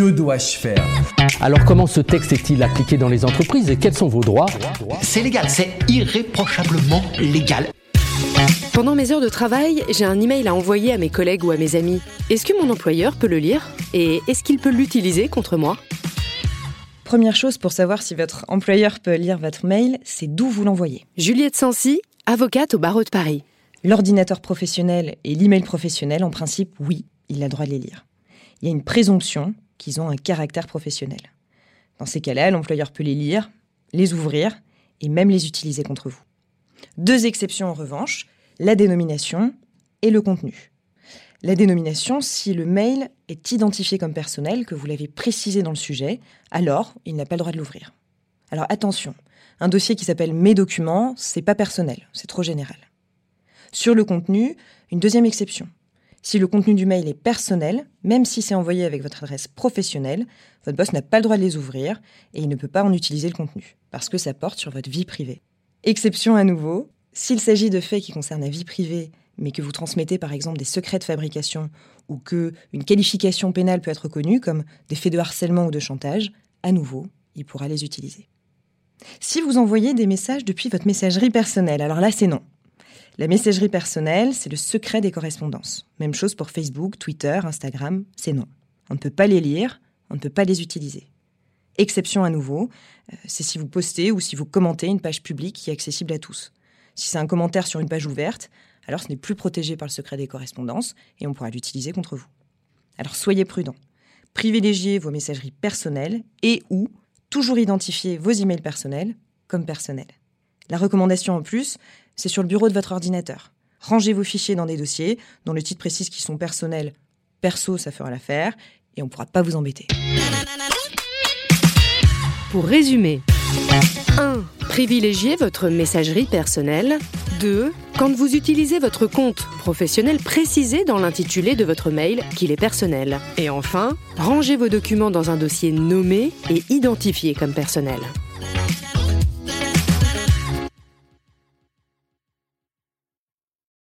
Que dois-je faire Alors comment ce texte est-il appliqué dans les entreprises et quels sont vos droits C'est légal, c'est irréprochablement légal. Pendant mes heures de travail, j'ai un email à envoyer à mes collègues ou à mes amis. Est-ce que mon employeur peut le lire Et est-ce qu'il peut l'utiliser contre moi? Première chose pour savoir si votre employeur peut lire votre mail, c'est d'où vous l'envoyez. Juliette Sancy, avocate au barreau de Paris. L'ordinateur professionnel et l'email professionnel, en principe, oui, il a le droit de les lire. Il y a une présomption qu'ils ont un caractère professionnel. Dans ces cas-là, l'employeur peut les lire, les ouvrir et même les utiliser contre vous. Deux exceptions en revanche, la dénomination et le contenu. La dénomination, si le mail est identifié comme personnel, que vous l'avez précisé dans le sujet, alors il n'a pas le droit de l'ouvrir. Alors attention, un dossier qui s'appelle Mes documents, c'est pas personnel, c'est trop général. Sur le contenu, une deuxième exception. Si le contenu du mail est personnel, même si c'est envoyé avec votre adresse professionnelle, votre boss n'a pas le droit de les ouvrir et il ne peut pas en utiliser le contenu, parce que ça porte sur votre vie privée. Exception à nouveau, s'il s'agit de faits qui concernent la vie privée, mais que vous transmettez par exemple des secrets de fabrication ou que une qualification pénale peut être connue comme des faits de harcèlement ou de chantage, à nouveau, il pourra les utiliser. Si vous envoyez des messages depuis votre messagerie personnelle, alors là c'est non. La messagerie personnelle, c'est le secret des correspondances. Même chose pour Facebook, Twitter, Instagram, c'est non. On ne peut pas les lire, on ne peut pas les utiliser. Exception à nouveau, euh, c'est si vous postez ou si vous commentez une page publique qui est accessible à tous. Si c'est un commentaire sur une page ouverte, alors ce n'est plus protégé par le secret des correspondances et on pourra l'utiliser contre vous. Alors soyez prudents. Privilégiez vos messageries personnelles et ou toujours identifiez vos emails personnels comme personnels. La recommandation en plus, c'est sur le bureau de votre ordinateur. Rangez vos fichiers dans des dossiers dont le titre précise qu'ils sont personnels. Perso, ça fera l'affaire et on ne pourra pas vous embêter. Pour résumer, 1. Privilégiez votre messagerie personnelle. 2. Quand vous utilisez votre compte professionnel, précisez dans l'intitulé de votre mail qu'il est personnel. Et enfin, rangez vos documents dans un dossier nommé et identifié comme personnel.